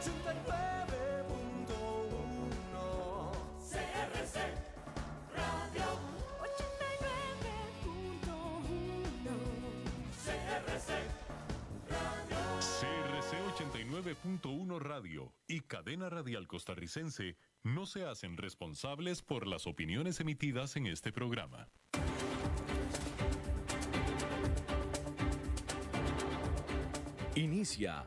89.1 CRC Radio. 89.1 CRC Radio. CRC 89.1 Radio y Cadena Radial Costarricense no se hacen responsables por las opiniones emitidas en este programa. Inicia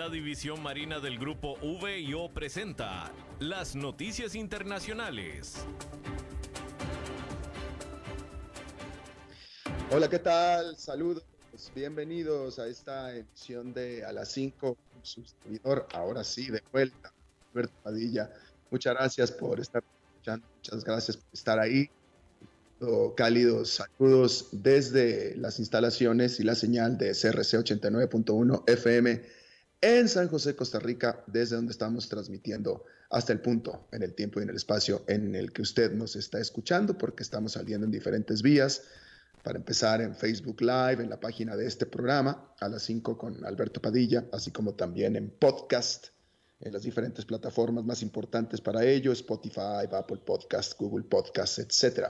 La División Marina del Grupo VIO presenta las noticias internacionales. Hola, ¿qué tal? Saludos, bienvenidos a esta edición de A las 5, su ahora sí, de vuelta, Alberto Padilla. Muchas gracias por estar escuchando, muchas gracias por estar ahí. Cálidos saludos desde las instalaciones y la señal de CRC 89.1 FM en San José, Costa Rica, desde donde estamos transmitiendo hasta el punto, en el tiempo y en el espacio en el que usted nos está escuchando, porque estamos saliendo en diferentes vías para empezar en Facebook Live, en la página de este programa, a las 5 con Alberto Padilla, así como también en podcast, en las diferentes plataformas más importantes para ello, Spotify, Apple Podcast, Google Podcast, etc.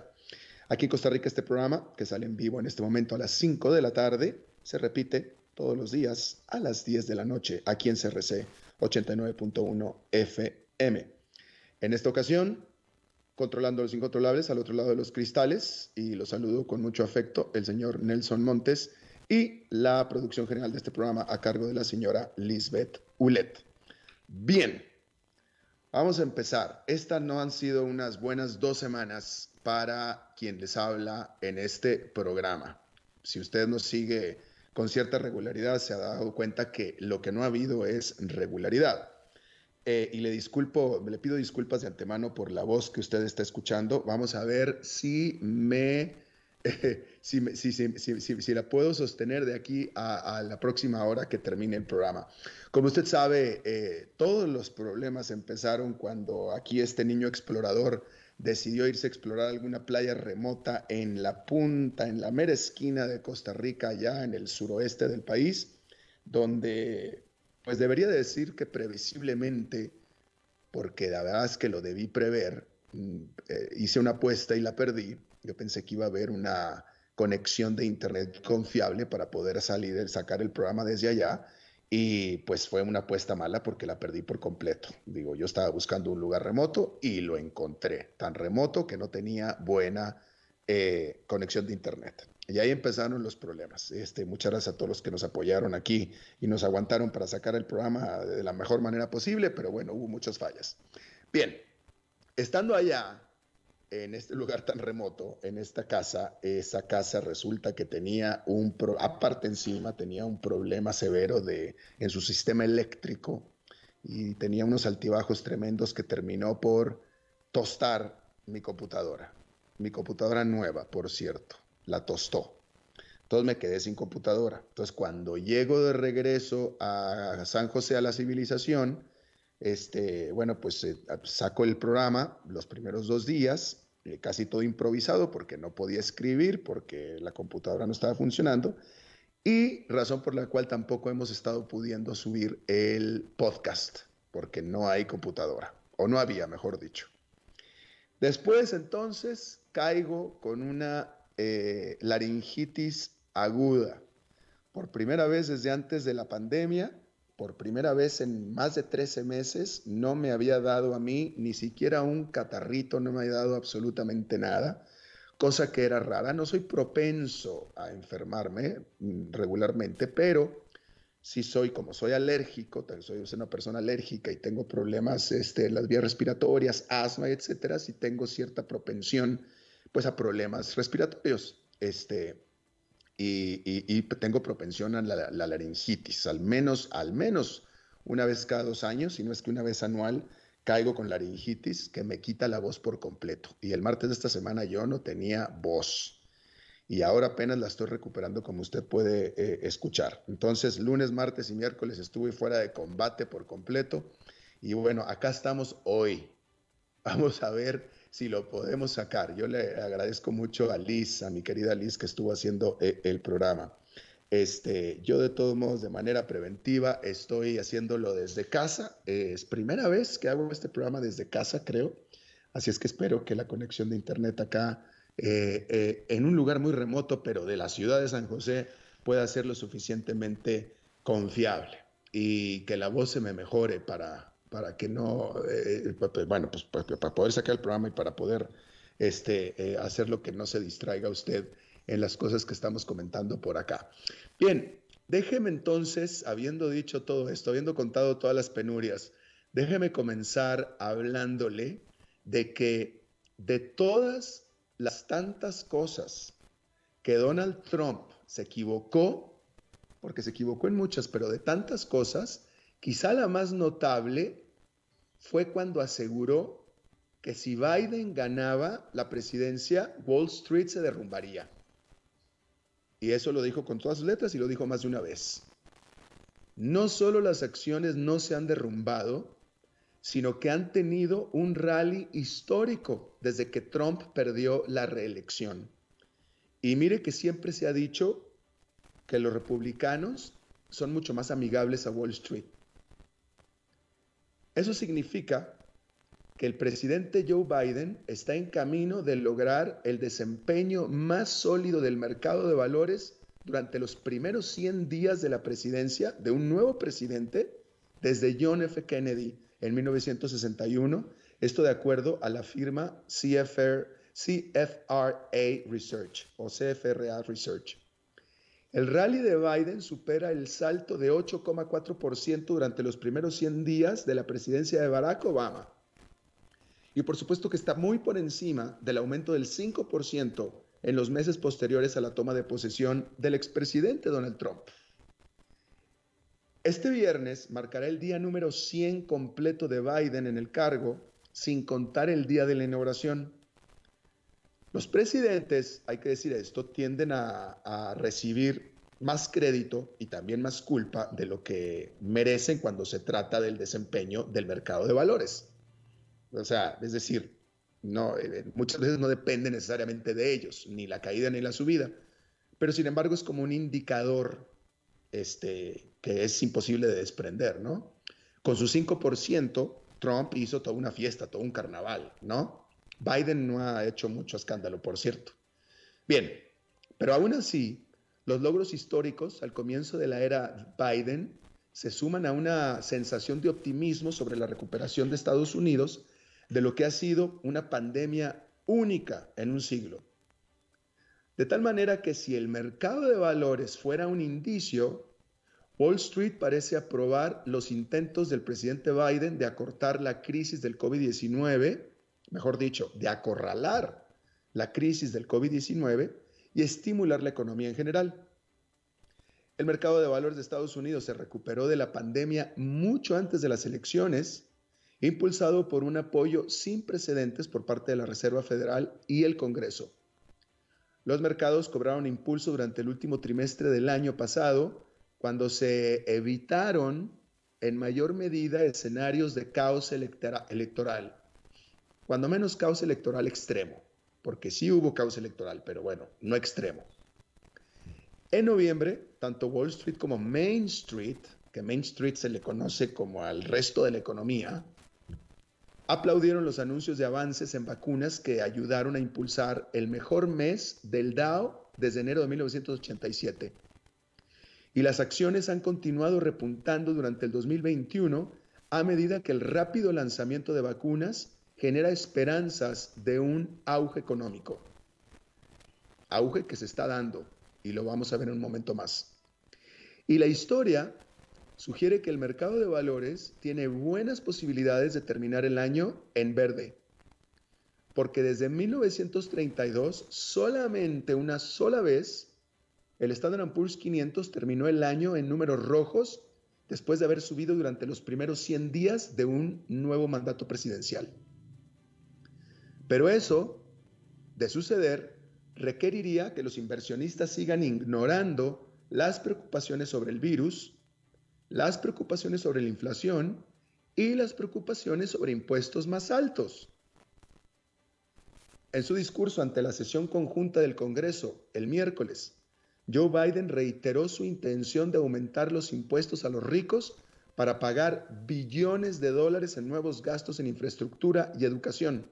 Aquí en Costa Rica este programa, que sale en vivo en este momento a las 5 de la tarde, se repite todos los días a las 10 de la noche, aquí en CRC 89.1 FM. En esta ocasión controlando los incontrolables al otro lado de los cristales y los saludo con mucho afecto el señor Nelson Montes y la producción general de este programa a cargo de la señora Lisbeth Ulet. Bien, vamos a empezar. Estas no han sido unas buenas dos semanas para quien les habla en este programa. Si usted nos sigue con cierta regularidad, se ha dado cuenta que lo que no ha habido es regularidad. Eh, y le disculpo, le pido disculpas de antemano por la voz que usted está escuchando. Vamos a ver si me, si, si, la puedo sostener de aquí a, la próxima hora que termine el programa. Como usted sabe, eh, todos los problemas empezaron cuando aquí este niño explorador decidió irse a explorar alguna playa remota en la punta, en la mera esquina de Costa Rica, allá en el suroeste del país, donde pues debería decir que previsiblemente, porque la verdad es que lo debí prever, mm, eh, hice una apuesta y la perdí. Yo pensé que iba a haber una conexión de internet confiable para poder salir, sacar el programa desde allá. Y pues fue una apuesta mala porque la perdí por completo. Digo, yo estaba buscando un lugar remoto y lo encontré, tan remoto que no tenía buena eh, conexión de internet. Y ahí empezaron los problemas. Este, muchas gracias a todos los que nos apoyaron aquí y nos aguantaron para sacar el programa de la mejor manera posible, pero bueno, hubo muchas fallas. Bien, estando allá, en este lugar tan remoto, en esta casa, esa casa resulta que tenía un, aparte encima, tenía un problema severo de, en su sistema eléctrico y tenía unos altibajos tremendos que terminó por tostar mi computadora. Mi computadora nueva, por cierto la tostó. Entonces me quedé sin computadora. Entonces cuando llego de regreso a San José a la civilización, este, bueno, pues eh, saco el programa los primeros dos días, eh, casi todo improvisado porque no podía escribir, porque la computadora no estaba funcionando, y razón por la cual tampoco hemos estado pudiendo subir el podcast, porque no hay computadora, o no había, mejor dicho. Después entonces caigo con una eh, laringitis aguda. Por primera vez desde antes de la pandemia, por primera vez en más de 13 meses, no me había dado a mí ni siquiera un catarrito, no me había dado absolutamente nada, cosa que era rara. No soy propenso a enfermarme mm, regularmente, pero si soy, como soy alérgico, soy una persona alérgica y tengo problemas este, en las vías respiratorias, asma, etcétera, si tengo cierta propensión pues a problemas respiratorios. Este, y, tengo propensión a la, laringitis, al menos, al menos una vez cada dos años, si no es que una vez anual, caigo con laringitis que me quita la voz por completo. Y el martes de esta semana yo no tenía voz. Y ahora apenas la estoy recuperando como usted puede eh, escuchar. Entonces, lunes, martes y miércoles estuve fuera de combate por completo. Y bueno, acá estamos hoy. Vamos a ver si lo podemos sacar. Yo le agradezco mucho a Liz, a mi querida Liz, que estuvo haciendo eh, el programa. Este, yo de todos modos, de manera preventiva, estoy haciéndolo desde casa. Es primera vez que hago este programa desde casa, creo. Así es que espero que la conexión de internet acá, eh, eh, en un lugar muy remoto, pero de la ciudad de San José, pueda ser lo suficientemente confiable y que la voz se me mejore para, para que no, eh, bueno, pues, pues para poder sacar el programa y para poder este, hacer lo que no se distraiga usted en las cosas que estamos comentando por acá. Bien, déjeme entonces, habiendo dicho todo esto, habiendo contado todas las penurias, déjeme comenzar hablándole de que de todas las tantas cosas que Donald Trump se equivocó, porque se equivocó en muchas, pero de tantas cosas, quizá la más notable fue cuando aseguró que si Biden ganaba la presidencia, Wall Street se derrumbaría. Y eso lo dijo con todas sus letras y lo dijo más de una vez. No solo las acciones no se han derrumbado, sino que han tenido un rally histórico desde que Trump perdió la reelección. Y mire que siempre se ha dicho que los republicanos son mucho más amigables a Wall Street. Eso significa que el presidente Joe Biden está en camino de lograr el desempeño más sólido del mercado de valores durante los primeros 100 días de la presidencia de un nuevo presidente desde John F. Kennedy en 1961, esto de acuerdo a la firma CFR, CFRA Research o CFRA Research. El rally de Biden supera el salto de 8,4% durante los primeros 100 días de la presidencia de Barack Obama y por supuesto que está muy por encima del aumento del 5% en los meses posteriores a la toma de posesión del expresidente Donald Trump. Este viernes marcará el día número 100 completo de Biden en el cargo, sin contar el día de la inauguración. Los presidentes, hay que decir esto, tienden a, recibir más crédito y también más culpa de lo que merecen cuando se trata del desempeño del mercado de valores. O sea, es decir, no, eh, muchas veces no depende necesariamente de ellos, ni la caída ni la subida, pero sin embargo es como un indicador este, que es imposible de desprender, ¿no? Con su 5%, Trump hizo toda una fiesta, todo un carnaval, ¿no? Biden no ha hecho mucho escándalo, por cierto. Bien, pero aún así, los logros históricos al comienzo de la era Biden se suman a una sensación de optimismo sobre la recuperación de Estados Unidos de lo que ha sido una pandemia única en un siglo. De tal manera que si el mercado de valores fuera un indicio, Wall Street parece aprobar los intentos del presidente Biden de acortar la crisis del COVID-19, mejor dicho, de acorralar la crisis del COVID-19 y estimular la economía en general. El mercado de valores de Estados Unidos se recuperó de la pandemia mucho antes de las elecciones impulsado por un apoyo sin precedentes por parte de la Reserva Federal y el Congreso. Los mercados cobraron impulso durante el último trimestre del año pasado, cuando se evitaron en mayor medida escenarios de caos electoral, cuando menos caos electoral extremo, porque sí hubo caos electoral, pero bueno, no extremo. En noviembre, tanto Wall Street como Main Street, que Main Street se le conoce como al resto de la economía, aplaudieron los anuncios de avances en vacunas que ayudaron a impulsar el mejor mes del Dow desde enero de 1987. Y las acciones han continuado repuntando durante el 2021 a medida que el rápido lanzamiento de vacunas genera esperanzas de un auge económico. Auge que se está dando y lo vamos a ver en un momento más. Y la historia sugiere que el mercado de valores tiene buenas posibilidades de terminar el año en verde. Porque desde 1932, solamente una sola vez, el Standard Poor's 500 terminó el año en números rojos después de haber subido durante los primeros 100 días de un nuevo mandato presidencial. Pero eso, de suceder, requeriría que los inversionistas sigan ignorando las preocupaciones sobre el virus, las preocupaciones sobre la inflación y las preocupaciones sobre impuestos más altos. En su discurso ante la sesión conjunta del Congreso el miércoles, Joe Biden reiteró su intención de aumentar los impuestos a los ricos para pagar billones de dólares en nuevos gastos en infraestructura y educación.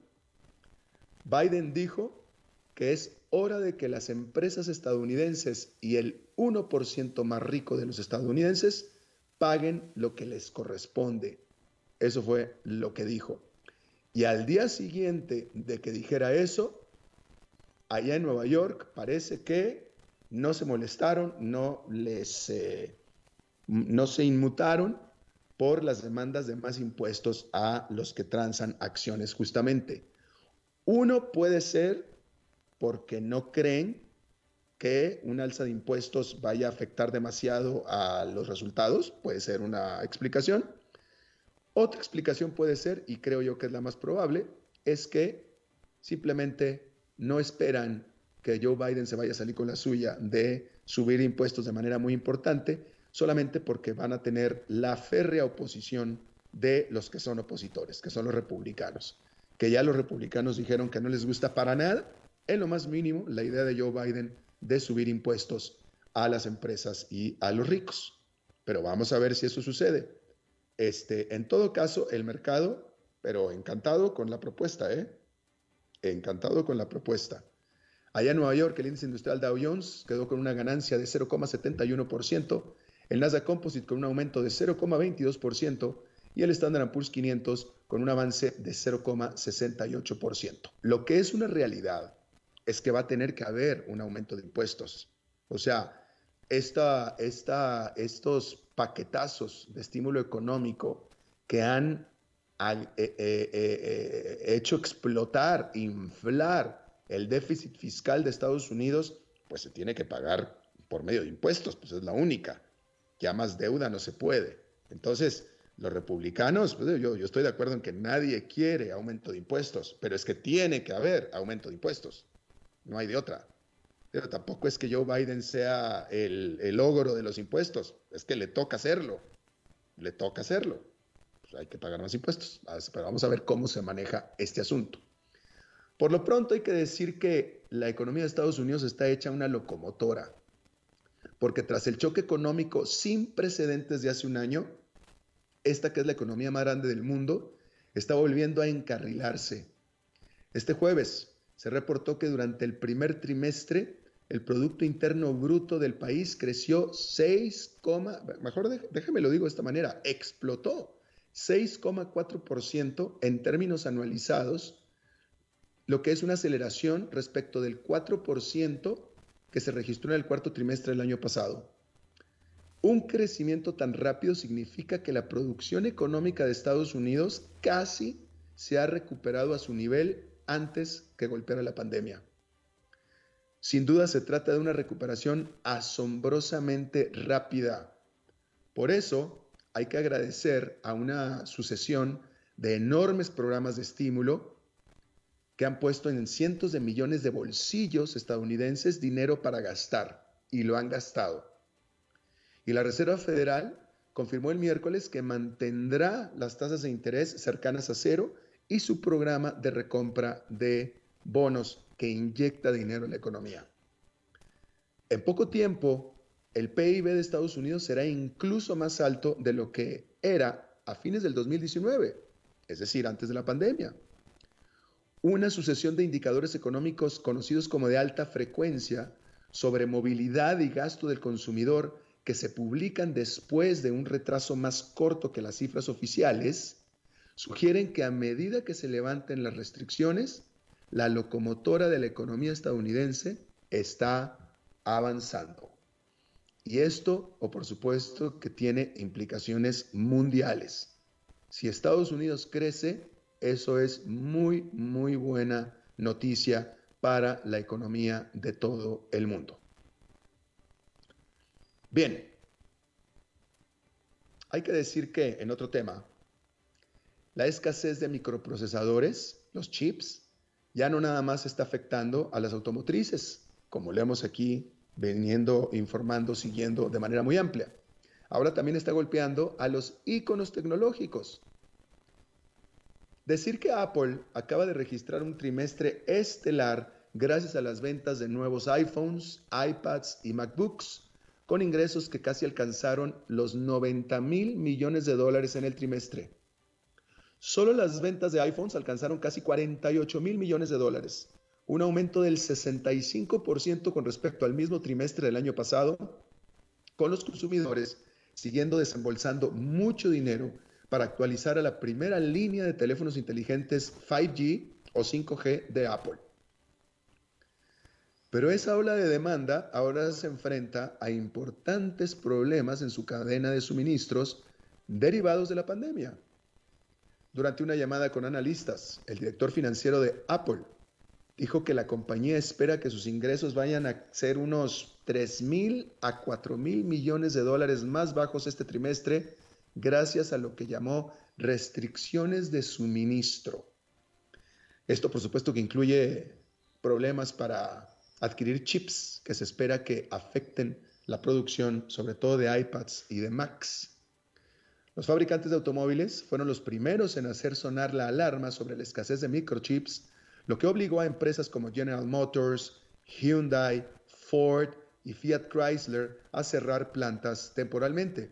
Biden dijo que es hora de que las empresas estadounidenses y el 1% más rico de los estadounidenses paguen lo que les corresponde. Eso fue lo que dijo. Y al día siguiente de que dijera eso, allá en Nueva York parece que no se molestaron, no les eh, no se inmutaron por las demandas de más impuestos a los que transan acciones justamente. Uno puede ser porque no creen que un alza de impuestos vaya a afectar demasiado a los resultados, puede ser una explicación. Otra explicación puede ser, y creo yo que es la más probable, es que simplemente no esperan que Joe Biden se vaya a salir con la suya de subir impuestos de manera muy importante, solamente porque van a tener la férrea oposición de los que son opositores, que son los republicanos, que ya los republicanos dijeron que no les gusta para nada, en lo más mínimo, la idea de Joe Biden de subir impuestos a las empresas y a los ricos. Pero vamos a ver si eso sucede. Este, en todo caso, el mercado, pero encantado con la propuesta, ¿eh? Encantado con la propuesta. Allá en Nueva York, el índice industrial Dow Jones quedó con una ganancia de 0,71%, el Nasdaq Composite con un aumento de 0,22% y el Standard Poor's 500 con un avance de 0,68%. Lo que es una realidad es que va a tener que haber un aumento de impuestos. O sea, esta, esta, estos paquetazos de estímulo económico que han eh, eh, eh, hecho explotar, inflar el déficit fiscal de Estados Unidos, pues se tiene que pagar por medio de impuestos, pues es la única. Ya más deuda no se puede. Entonces, los republicanos, pues yo, yo estoy de acuerdo en que nadie quiere aumento de impuestos, pero es que tiene que haber aumento de impuestos. No hay de otra. Pero tampoco es que Joe Biden sea el, el ogro de los impuestos, es que le toca hacerlo, le toca hacerlo. Pues hay que pagar más impuestos, pero vamos a ver cómo se maneja este asunto. Por lo pronto hay que decir que la economía de Estados Unidos está hecha una locomotora, porque tras el choque económico sin precedentes de hace un año, esta que es la economía más grande del mundo, está volviendo a encarrilarse. Este jueves se reportó que durante el primer trimestre el Producto Interno Bruto del país creció 6, mejor déjeme lo digo de esta manera, explotó 6,4% en términos anualizados, lo que es una aceleración respecto del 4% que se registró en el cuarto trimestre del año pasado. Un crecimiento tan rápido significa que la producción económica de Estados Unidos casi se ha recuperado a su nivel antes que golpeara la pandemia. Sin duda se trata de una recuperación asombrosamente rápida. Por eso hay que agradecer a una sucesión de enormes programas de estímulo que han puesto en cientos de millones de bolsillos estadounidenses dinero para gastar y lo han gastado. Y la Reserva Federal confirmó el miércoles que mantendrá las tasas de interés cercanas a cero y su programa de recompra de bonos que inyecta dinero en la economía. En poco tiempo, el PIB de Estados Unidos será incluso más alto de lo que era a fines del 2019, es decir, antes de la pandemia. Una sucesión de indicadores económicos conocidos como de alta frecuencia sobre movilidad y gasto del consumidor que se publican después de un retraso más corto que las cifras oficiales, sugieren que a medida que se levanten las restricciones, la locomotora de la economía estadounidense está avanzando. Y esto, o por supuesto, que tiene implicaciones mundiales. Si Estados Unidos crece, eso es muy, muy buena noticia para la economía de todo el mundo. Bien, hay que decir que, en otro tema, la escasez de microprocesadores, los chips, ya no nada más está afectando a las automotrices, como le hemos aquí veniendo informando, siguiendo de manera muy amplia. Ahora también está golpeando a los iconos tecnológicos. Decir que Apple acaba de registrar un trimestre estelar gracias a las ventas de nuevos iPhones, iPads y MacBooks, con ingresos que casi alcanzaron los 90 mil millones de dólares en el trimestre. Solo las ventas de iPhones alcanzaron casi 48 mil millones de dólares, un aumento del 65% con respecto al mismo trimestre del año pasado, con los consumidores siguiendo desembolsando mucho dinero para actualizar a la primera línea de teléfonos inteligentes 5G o 5G de Apple. Pero esa ola de demanda ahora se enfrenta a importantes problemas en su cadena de suministros derivados de la pandemia. Durante una llamada con analistas, el director financiero de Apple dijo que la compañía espera que sus ingresos vayan a ser unos 3 mil a 4 mil millones de dólares más bajos este trimestre gracias a lo que llamó restricciones de suministro. Esto por supuesto que incluye problemas para adquirir chips que se espera que afecten la producción, sobre todo de iPads y de Macs. Los fabricantes de automóviles fueron los primeros en hacer sonar la alarma sobre la escasez de microchips, lo que obligó a empresas como General Motors, Hyundai, Ford y Fiat Chrysler a cerrar plantas temporalmente.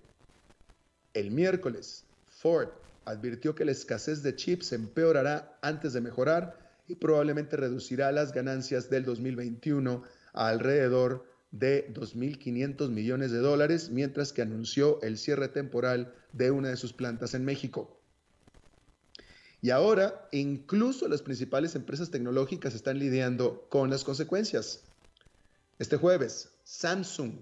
El miércoles, Ford advirtió que la escasez de chips empeorará antes de mejorar y probablemente reducirá las ganancias del 2021 a alrededor de 2.500 millones de dólares, mientras que anunció el cierre temporal de una de sus plantas en México. Y ahora, incluso las principales empresas tecnológicas están lidiando con las consecuencias. Este jueves, Samsung,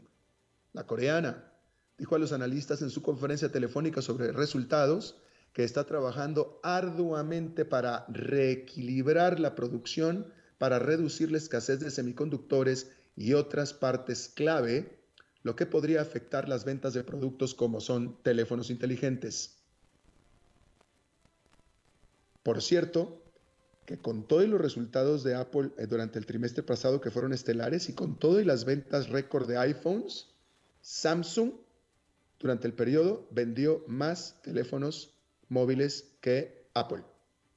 la coreana, dijo a los analistas en su conferencia telefónica sobre resultados que está trabajando arduamente para reequilibrar la producción, para reducir la escasez de semiconductores y otras partes clave, lo que podría afectar las ventas de productos como son teléfonos inteligentes. Por cierto, que con todos los resultados de Apple eh, durante el trimestre pasado que fueron estelares y con todas las ventas récord de iPhones, Samsung durante el periodo vendió más teléfonos móviles que Apple.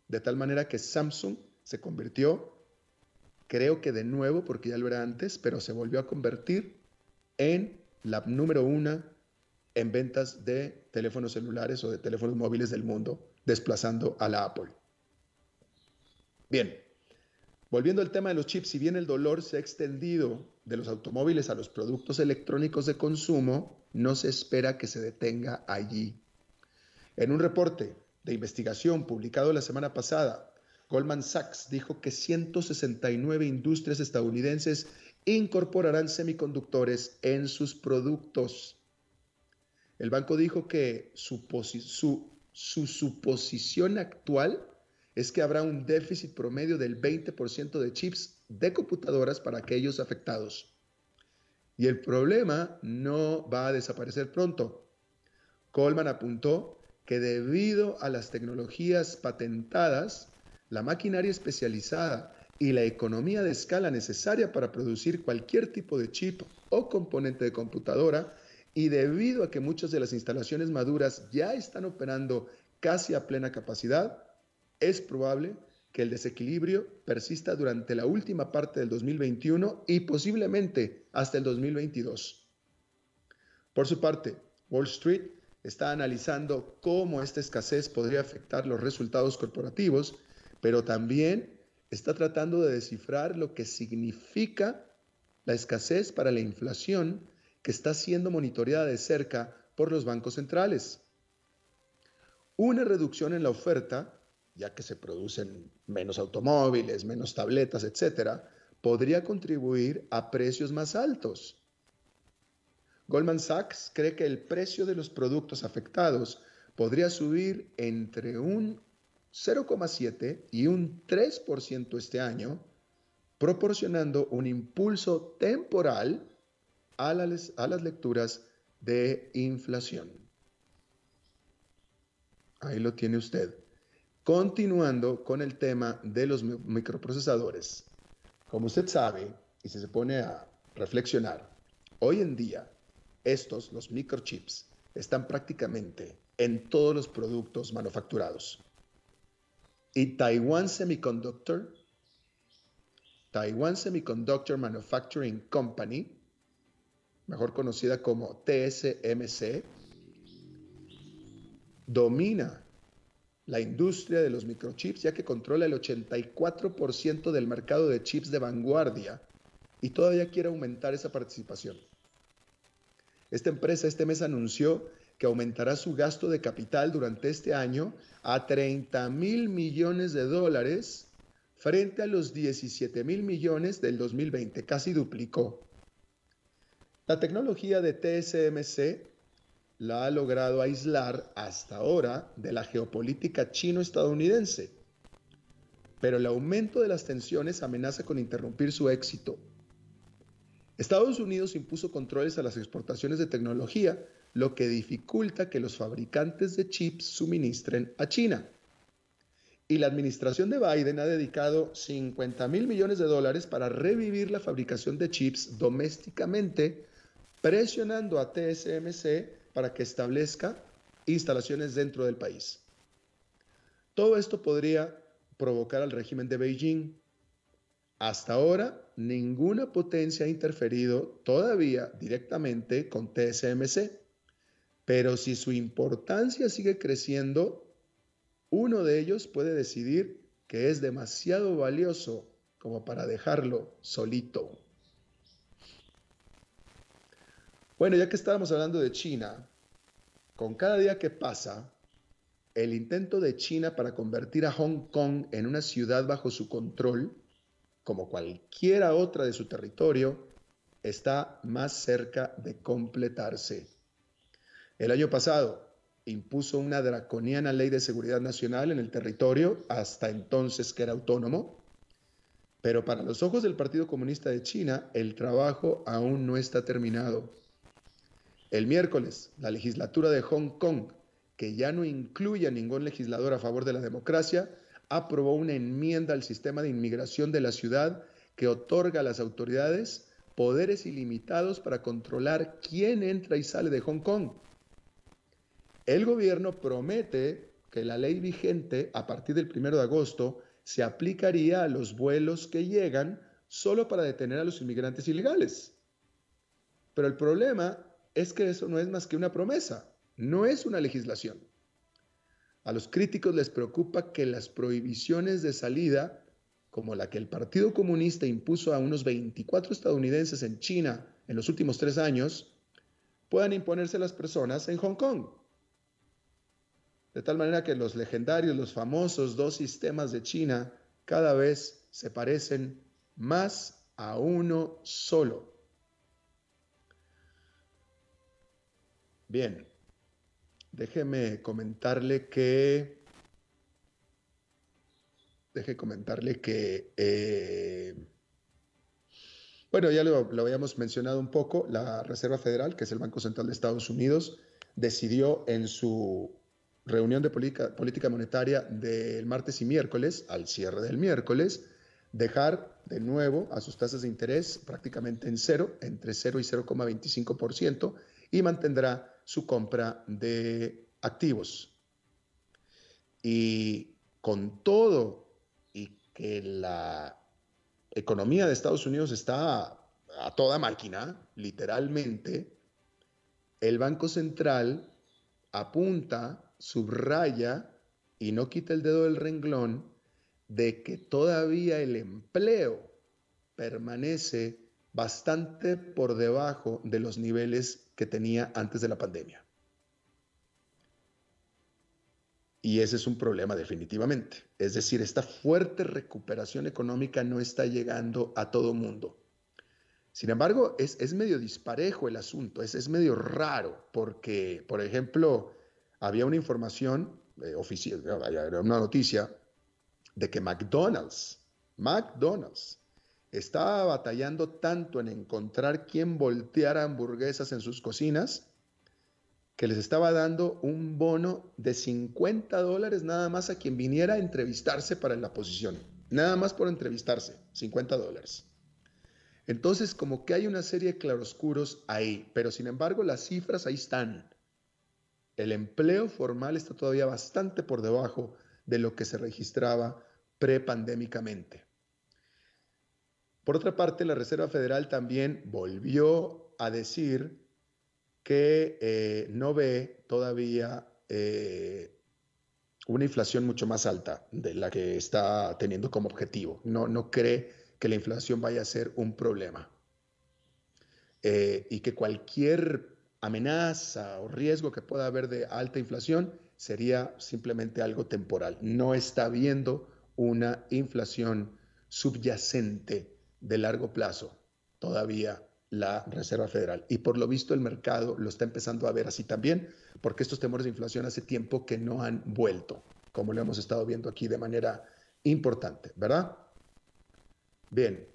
De tal manera que Samsung se convirtió, creo que de nuevo, porque ya lo era antes, pero se volvió a convertir en la número una en ventas de teléfonos celulares o de teléfonos móviles del mundo, desplazando a la Apple. Bien, volviendo al tema de los chips, si bien el dolor se ha extendido de los automóviles a los productos electrónicos de consumo, no se espera que se detenga allí. En un reporte de investigación publicado la semana pasada, Goldman Sachs dijo que 169 industrias estadounidenses incorporarán semiconductores en sus productos. El banco dijo que su, su suposición actual es que habrá un déficit promedio del 20% de chips de computadoras para aquellos afectados. Y el problema no va a desaparecer pronto. Goldman apuntó que debido a las tecnologías patentadas, la maquinaria especializada y la economía de escala necesaria para producir cualquier tipo de chip o componente de computadora, y debido a que muchas de las instalaciones maduras ya están operando casi a plena capacidad, es probable que el desequilibrio persista durante la última parte del 2021 y posiblemente hasta el 2022. Por su parte, Wall Street está analizando cómo esta escasez podría afectar los resultados corporativos, pero también está tratando de descifrar lo que significa la escasez para la inflación que está siendo monitoreada de cerca por los bancos centrales. Una reducción en la oferta, ya que se producen menos automóviles, menos tabletas, etcétera, podría contribuir a precios más altos. Goldman Sachs cree que el precio de los productos afectados podría subir entre un 0,7 y un 3% este año, proporcionando un impulso temporal a las, lecturas de inflación. Ahí lo tiene usted. Continuando con el tema de los microprocesadores. Como usted sabe, y si se pone a reflexionar, hoy en día estos, los microchips, están prácticamente en todos los productos manufacturados. y Taiwan Semiconductor, Taiwan Semiconductor Manufacturing Company, mejor conocida como TSMC, domina la industria de los microchips ya que controla el 84% del mercado de chips de vanguardia y todavía quiere aumentar esa participación. Esta empresa este mes anunció que aumentará su gasto de capital durante este año a 30 mil millones de dólares frente a los 17 mil millones del 2020, casi duplicó. La tecnología de TSMC la ha logrado aislar hasta ahora de la geopolítica chino-estadounidense, pero el aumento de las tensiones amenaza con interrumpir su éxito. Estados Unidos impuso controles a las exportaciones de tecnología, lo que dificulta que los fabricantes de chips suministren a China. Y la administración de Biden ha dedicado 50 mil millones de dólares para revivir la fabricación de chips domésticamente, presionando a TSMC para que establezca instalaciones dentro del país. Todo esto podría provocar al régimen de Beijing hasta ahora, ninguna potencia ha interferido todavía directamente con TSMC, pero si su importancia sigue creciendo, uno de ellos puede decidir que es demasiado valioso como para dejarlo solito. Bueno, ya que estábamos hablando de China, con cada día que pasa, el intento de China para convertir a Hong Kong en una ciudad bajo su control como cualquiera otra de su territorio, está más cerca de completarse. El año pasado impuso una draconiana ley de seguridad nacional en el territorio, hasta entonces que era autónomo, pero para los ojos del Partido Comunista de China, el trabajo aún no está terminado. El miércoles, la legislatura de Hong Kong, que ya no incluye a ningún legislador a favor de la democracia, aprobó una enmienda al sistema de inmigración de la ciudad que otorga a las autoridades poderes ilimitados para controlar quién entra y sale de Hong Kong. El gobierno promete que la ley vigente a partir del 1 de agosto se aplicaría a los vuelos que llegan solo para detener a los inmigrantes ilegales. Pero el problema es que eso no es más que una promesa, no es una legislación. A los críticos les preocupa que las prohibiciones de salida, como la que el Partido Comunista impuso a unos 24 estadounidenses en China en los últimos tres años, puedan imponerse a las personas en Hong Kong. De tal manera que los legendarios, los famosos dos sistemas de China cada vez se parecen más a uno solo. Bien, Déjeme comentarle que... Deje comentarle que... Eh, bueno, ya lo, habíamos mencionado un poco, la Reserva Federal, que es el Banco Central de Estados Unidos, decidió en su reunión de política, política monetaria del martes y miércoles, al cierre del miércoles, dejar de nuevo a sus tasas de interés prácticamente en cero, entre 0 y 0,25%, y mantendrá su compra de activos. Y con todo y que la economía de Estados Unidos está a toda máquina, literalmente, el Banco Central apunta, subraya y no quita el dedo del renglón de que todavía el empleo permanece bastante por debajo de los niveles que tenía antes de la pandemia. Y ese es un problema definitivamente. Es decir, esta fuerte recuperación económica no está llegando a todo mundo. Sin embargo, es, medio disparejo el asunto, es, es, medio raro, porque, por ejemplo, había una información eh, oficial, una noticia de que McDonald's, McDonald's, estaba batallando tanto en encontrar quién volteara hamburguesas en sus cocinas que les estaba dando un bono de 50 dólares nada más a quien viniera a entrevistarse para la posición. Nada más por entrevistarse, 50 dólares. Entonces, como que hay una serie de claroscuros ahí, pero sin embargo las cifras ahí están. El empleo formal está todavía bastante por debajo de lo que se registraba prepandémicamente. Por otra parte, la Reserva Federal también volvió a decir que eh, no ve todavía eh, una inflación mucho más alta de la que está teniendo como objetivo. No, no cree que la inflación vaya a ser un problema. Eh, y que cualquier amenaza o riesgo que pueda haber de alta inflación sería simplemente algo temporal. No está viendo una inflación subyacente de largo plazo todavía la Reserva Federal. Y por lo visto el mercado lo está empezando a ver así también, porque estos temores de inflación hace tiempo que no han vuelto, como lo hemos estado viendo aquí de manera importante, ¿verdad? Bien.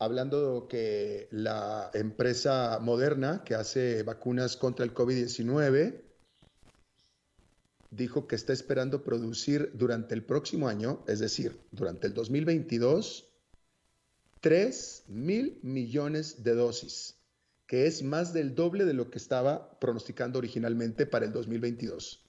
Hablando que la empresa moderna que hace vacunas contra el COVID-19 dijo que está esperando producir durante el próximo año, es decir, durante el 2022, 3 mil millones de dosis, que es más del doble de lo que estaba pronosticando originalmente para el 2022.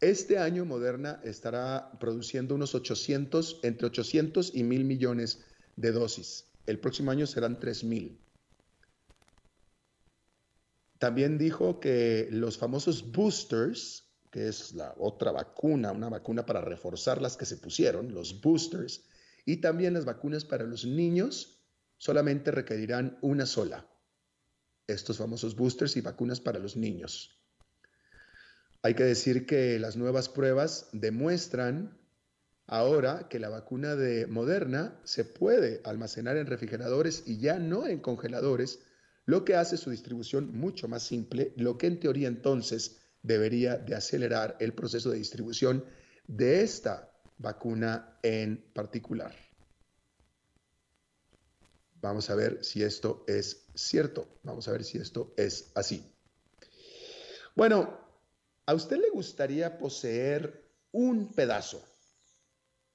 Este año Moderna estará produciendo unos 800, entre 800 y mil millones de dosis. El próximo año serán 3 mil. También dijo que los famosos boosters, que es la otra vacuna, una vacuna para reforzar las que se pusieron, los boosters, y también las vacunas para los niños solamente requerirán una sola. Estos famosos boosters y vacunas para los niños. Hay que decir que las nuevas pruebas demuestran ahora que la vacuna de Moderna se puede almacenar en refrigeradores y ya no en congeladores, lo que hace su distribución mucho más simple, lo que en teoría entonces debería de acelerar el proceso de distribución de esta vacuna en particular. Vamos a ver si esto es cierto. Vamos a ver si esto es así. Bueno, ¿a usted le gustaría poseer un pedazo?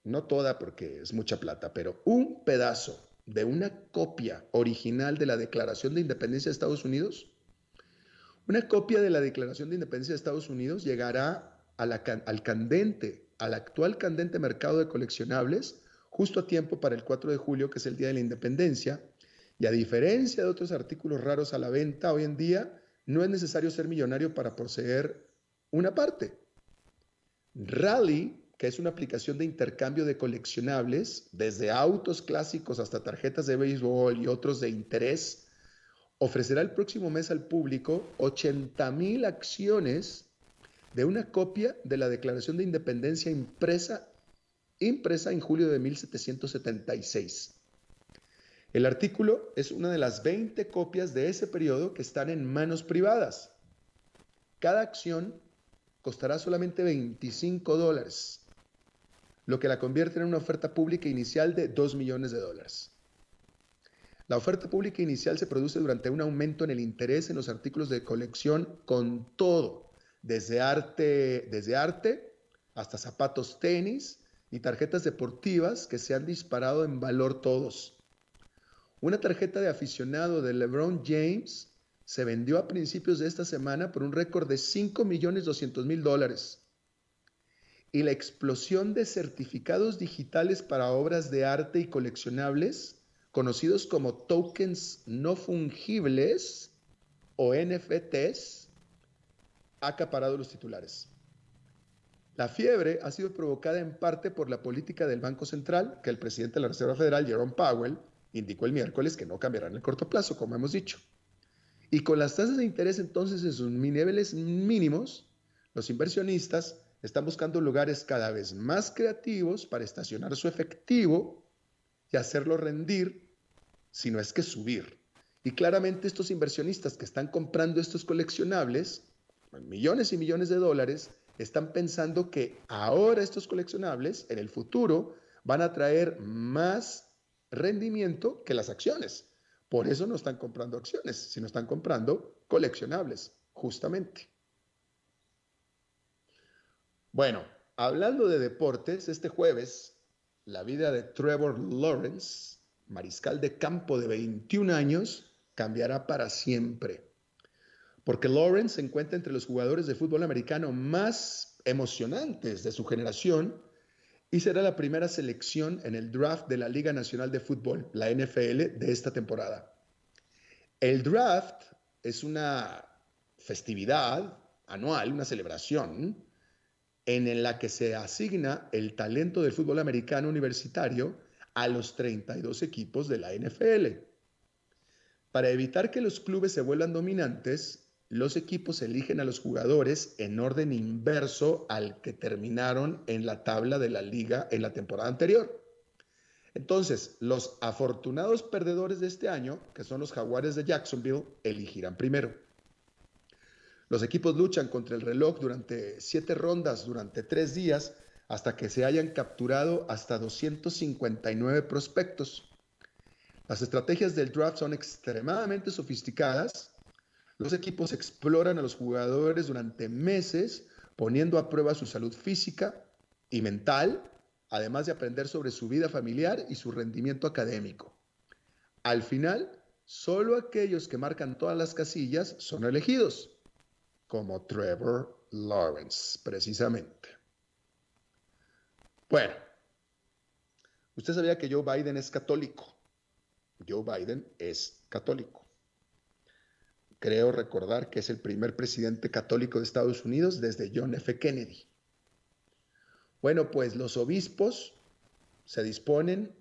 No toda porque es mucha plata, pero un pedazo de una copia original de la Declaración de Independencia de Estados Unidos? Una copia de la Declaración de Independencia de Estados Unidos llegará al candente al actual candente mercado de coleccionables justo a tiempo para el 4 de julio, que es el Día de la Independencia, y a diferencia de otros artículos raros a la venta hoy en día, no es necesario ser millonario para poseer una parte. Rally, que es una aplicación de intercambio de coleccionables, desde autos clásicos hasta tarjetas de béisbol y otros de interés, ofrecerá el próximo mes al público 80 mil acciones de una copia de la Declaración de Independencia impresa, impresa en julio de 1776. El artículo es una de las 20 copias de ese periodo que están en manos privadas. Cada acción costará solamente 25 dólares, lo que la convierte en una oferta pública inicial de 2 millones de dólares. La oferta pública inicial se produce durante un aumento en el interés en los artículos de colección con todo, desde arte, desde arte hasta zapatos tenis y tarjetas deportivas que se han disparado en valor todos. Una tarjeta de aficionado de LeBron James se vendió a principios de esta semana por un récord de 5.200.000 dólares. Y la explosión de certificados digitales para obras de arte y coleccionables, conocidos como tokens no fungibles o NFTs, ha acaparado los titulares. La fiebre ha sido provocada en parte por la política del Banco Central, que el presidente de la Reserva Federal, Jerome Powell, indicó el miércoles que no cambiará en el corto plazo, como hemos dicho. Y con las tasas de interés entonces en sus niveles mínimos, los inversionistas están buscando lugares cada vez más creativos para estacionar su efectivo y hacerlo rendir, si no es que subir. Y claramente estos inversionistas que están comprando estos coleccionables millones y millones de dólares, están pensando que ahora estos coleccionables en el futuro van a traer más rendimiento que las acciones. Por eso no están comprando acciones, sino están comprando coleccionables, justamente. Bueno, hablando de deportes, este jueves la vida de Trevor Lawrence, mariscal de campo de 21 años, cambiará para siempre porque Lawrence se encuentra entre los jugadores de fútbol americano más emocionantes de su generación y será la primera selección en el draft de la Liga Nacional de Fútbol, la NFL, de esta temporada. El draft es una festividad anual, una celebración, en la que se asigna el talento del fútbol americano universitario a los 32 equipos de la NFL. Para evitar que los clubes se vuelvan dominantes, los equipos eligen a los jugadores en orden inverso al que terminaron en la tabla de la liga en la temporada anterior. Entonces, los afortunados perdedores de este año, que son los Jaguares de Jacksonville, elegirán primero. Los equipos luchan contra el reloj durante siete rondas, durante tres días, hasta que se hayan capturado hasta 259 prospectos. Las estrategias del draft son extremadamente sofisticadas los equipos exploran a los jugadores durante meses, poniendo a prueba su salud física y mental, además de aprender sobre su vida familiar y su rendimiento académico. Al final, solo aquellos que marcan todas las casillas son elegidos, como Trevor Lawrence, precisamente. Bueno, usted sabía que Joe Biden es católico. Joe Biden es católico creo recordar que es el primer presidente católico de Estados Unidos desde John F. Kennedy. Bueno, pues los obispos se disponen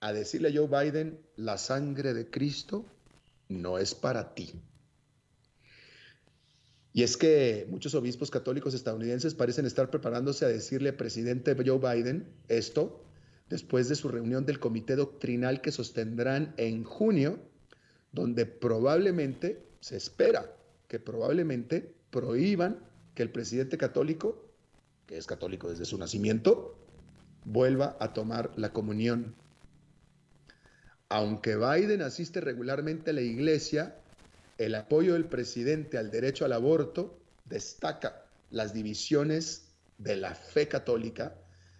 a decirle a Joe Biden, la sangre de Cristo no es para ti. Y es que muchos obispos católicos estadounidenses parecen estar preparándose a decirle presidente Joe Biden esto después de su reunión del comité doctrinal que sostendrán en junio donde probablemente se espera que probablemente prohíban que el presidente católico, que es católico desde su nacimiento, vuelva a tomar la comunión. Aunque Biden asiste regularmente a la iglesia, el apoyo del presidente al derecho al aborto destaca las divisiones de la fe católica,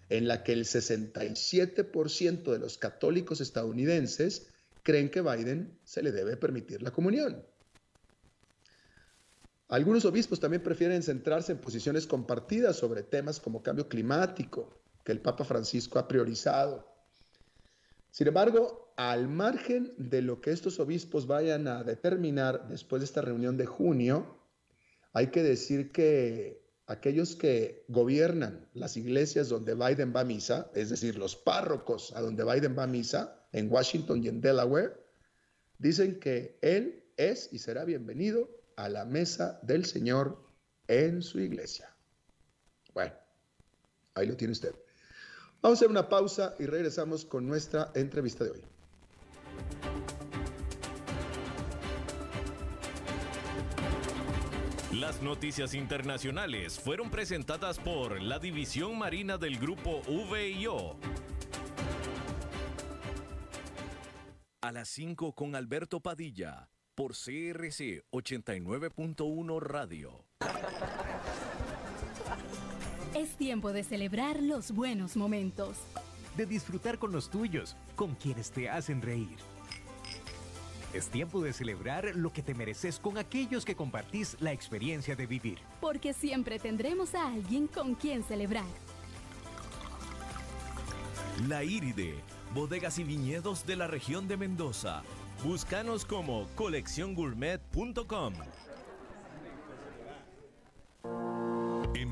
en la que el 67% de los católicos estadounidenses creen que Biden se le debe permitir la comunión. Algunos obispos también prefieren centrarse en posiciones compartidas sobre temas como cambio climático, que el Papa Francisco ha priorizado. Sin embargo, al margen de lo que estos obispos vayan a determinar después de esta reunión de junio, hay que decir que aquellos que gobiernan las iglesias donde Biden va a misa, es decir, los párrocos a donde Biden va a misa, en Washington y en Delaware, dicen que Él es y será bienvenido a la mesa del Señor en su iglesia. Bueno, ahí lo tiene usted. Vamos a hacer una pausa y regresamos con nuestra entrevista de hoy. Las noticias internacionales fueron presentadas por la División Marina del Grupo VIO a las 5 con Alberto Padilla por CRC 89.1 Radio. Es tiempo de celebrar los buenos momentos. De disfrutar con los tuyos, con quienes te hacen reír. Es tiempo de celebrar lo que te mereces con aquellos que compartís la experiencia de vivir. Porque siempre tendremos a alguien con quien celebrar. La Iride bodegas y viñedos de la región de Mendoza. Búscanos como colecciongourmet.com.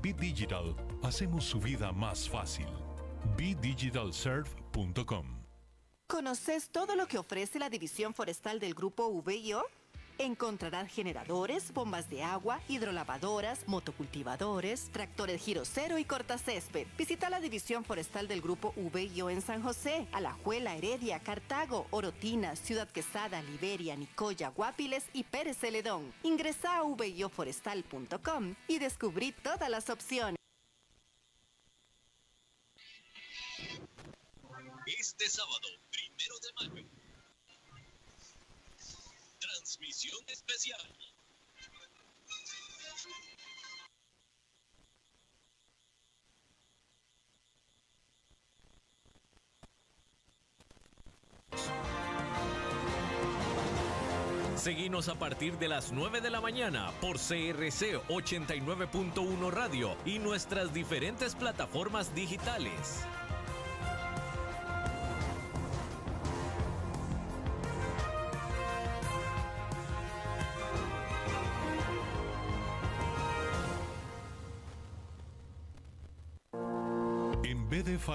BitDigital hacemos su vida más fácil. BitDigitalServe.com ¿Conoces todo lo que ofrece la División Forestal del Grupo VIO? Encontrarás generadores, bombas de agua, hidrolavadoras, motocultivadores, tractores giro cero y cortacésped. Visita la división forestal del Grupo VIO en San José, Alajuela, Heredia, Cartago, Orotina, Ciudad Quesada, Liberia, Nicoya, Guapiles y Pérez Celedón. Ingresa a vioforestal.com y descubrí todas las opciones. Este sábado, primero de mayo. Transmisión especial. Seguimos a partir de las 9 de la mañana por CRC 89.1 Radio y nuestras diferentes plataformas digitales.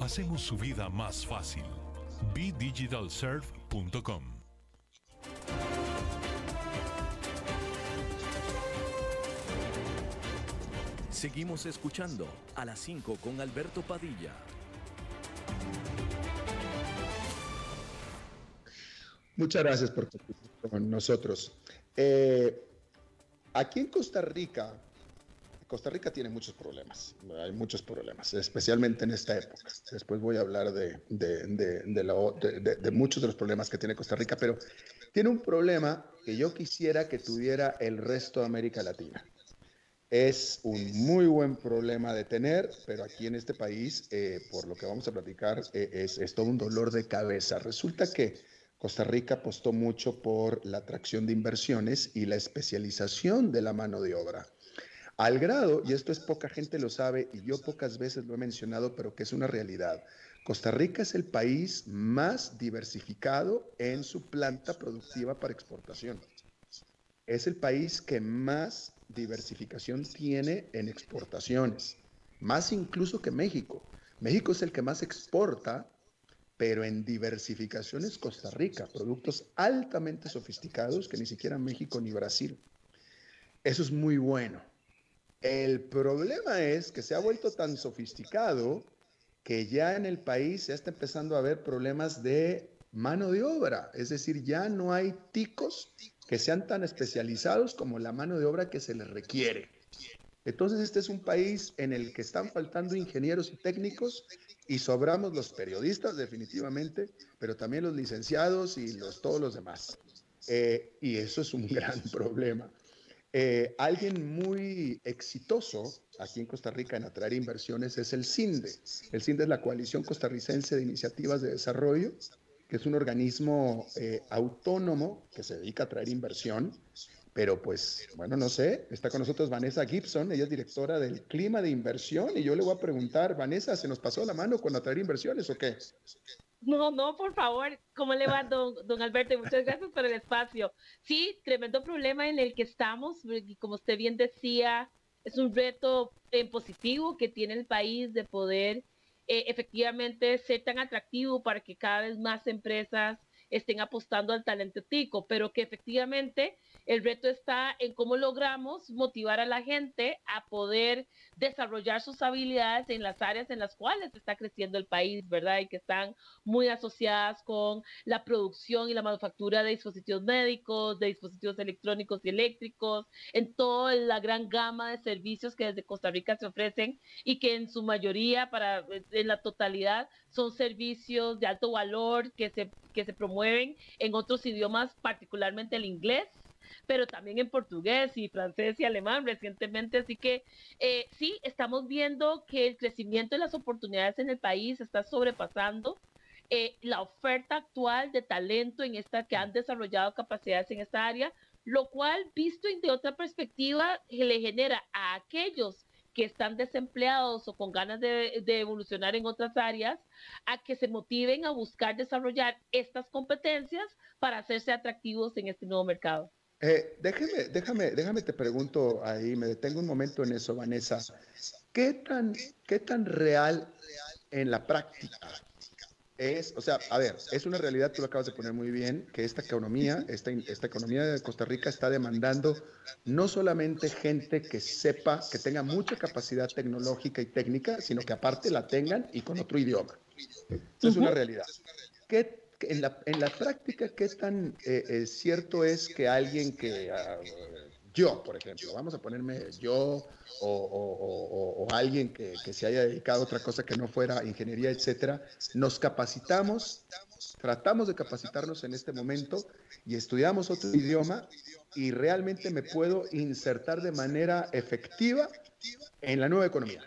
hacemos su vida más fácil. BDigitalServe.com Seguimos escuchando a las 5 con Alberto Padilla. Muchas gracias por estar con nosotros. Eh, aquí en Costa Rica, Costa Rica tiene muchos problemas, hay muchos problemas, especialmente en esta época. Después voy a hablar de, muchos de los problemas que tiene Costa Rica, pero tiene un problema que yo quisiera que tuviera el resto de América Latina. Es un muy buen problema de tener, pero aquí en este país, eh, por lo que vamos a platicar, eh, es, es todo un dolor de cabeza. Resulta que Costa Rica apostó mucho por la atracción de inversiones y la especialización de la mano de obra. Al grado, y esto es poca gente lo sabe y yo pocas veces lo he mencionado, pero que es una realidad, Costa Rica es el país más diversificado en su planta productiva para exportación. Es el país que más diversificación tiene en exportaciones, más incluso que México. México es el que más exporta, pero en diversificación es Costa Rica, productos altamente sofisticados que ni siquiera México ni Brasil. Eso es muy bueno. El problema es que se ha vuelto tan sofisticado que ya en el país se está empezando a haber problemas de mano de obra, es decir, ya no hay ticos que sean tan especializados como la mano de obra que se les requiere. Entonces este es un país en el que están faltando ingenieros y técnicos y sobramos los periodistas definitivamente, pero también los licenciados y los, todos los demás. Eh, y eso es un gran problema. Eh, alguien muy exitoso aquí en Costa Rica en atraer inversiones es el CINDE. El CINDE es la Coalición Costarricense de Iniciativas de Desarrollo, que es un organismo eh, autónomo que se dedica a atraer inversión. Pero pues, bueno, no sé, está con nosotros Vanessa Gibson, ella es directora del Clima de Inversión y yo le voy a preguntar, Vanessa, ¿se nos pasó la mano con atraer inversiones o qué? No, no, por favor. ¿Cómo le va, don, don Alberto? Muchas gracias por el espacio. Sí, tremendo problema en el que estamos. Como usted bien decía, es un reto en positivo que tiene el país de poder eh, efectivamente ser tan atractivo para que cada vez más empresas estén apostando al talento tico, pero que efectivamente el reto está en cómo logramos motivar a la gente a poder desarrollar sus habilidades en las áreas en las cuales está creciendo el país, ¿verdad? Y que están muy asociadas con la producción y la manufactura de dispositivos médicos, de dispositivos electrónicos y eléctricos, en toda la gran gama de servicios que desde Costa Rica se ofrecen y que en su mayoría, para en la totalidad, son servicios de alto valor que se, que se promueven en otros idiomas, particularmente el inglés pero también en portugués y francés y alemán recientemente. Así que eh, sí, estamos viendo que el crecimiento de las oportunidades en el país está sobrepasando eh, la oferta actual de talento en esta que han desarrollado capacidades en esta área, lo cual, visto de otra perspectiva, le genera a aquellos que están desempleados o con ganas de, evolucionar en otras áreas, a que se motiven a buscar desarrollar estas competencias para hacerse atractivos en este nuevo mercado. Eh, déjame, déjame, déjame te pregunto ahí, me detengo un momento en eso, Vanessa. ¿Qué tan, qué tan real en la práctica es, o sea, a ver, es una realidad, tú lo acabas de poner muy bien, que esta economía, esta, esta economía de Costa Rica está demandando no solamente gente que sepa, que tenga mucha capacidad tecnológica y técnica, sino que aparte la tengan y con otro idioma. Eso es una realidad. ¿Qué, en, la, en la práctica, qué tan eh, eh, cierto es que alguien que... Ah, yo, por ejemplo, vamos a ponerme yo o, alguien que, se haya dedicado a otra cosa que no fuera ingeniería, etcétera, nos capacitamos, tratamos de capacitarnos en este momento y estudiamos otro idioma y realmente me puedo insertar de manera efectiva en la nueva economía.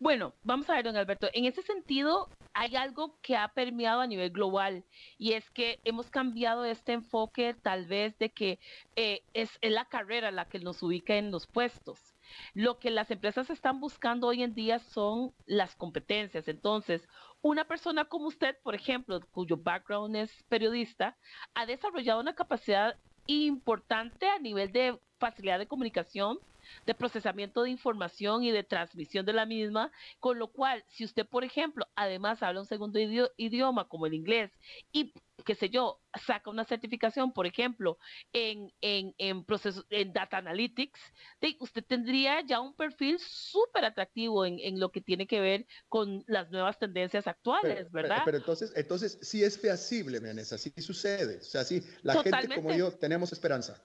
Bueno, vamos a ver, don Alberto, en ese sentido hay algo que ha permeado a nivel global y es que hemos cambiado este enfoque tal vez de que eh, es, la carrera la que nos ubica en los puestos. Lo que las empresas están buscando hoy en día son las competencias. Entonces, una persona como usted, por ejemplo, cuyo background es periodista, ha desarrollado una capacidad importante a nivel de facilidad de comunicación, de procesamiento de información y de transmisión de la misma, con lo cual, si usted, por ejemplo, además habla un segundo idioma como el inglés y qué sé yo, saca una certificación, por ejemplo, en, en, en, procesos, en Data Analytics, usted tendría ya un perfil súper atractivo en, en, lo que tiene que ver con las nuevas tendencias actuales, ¿verdad? Pero, entonces, entonces sí es feasible, Vanessa, sí sucede. O sea, sí, la gente como yo tenemos esperanza.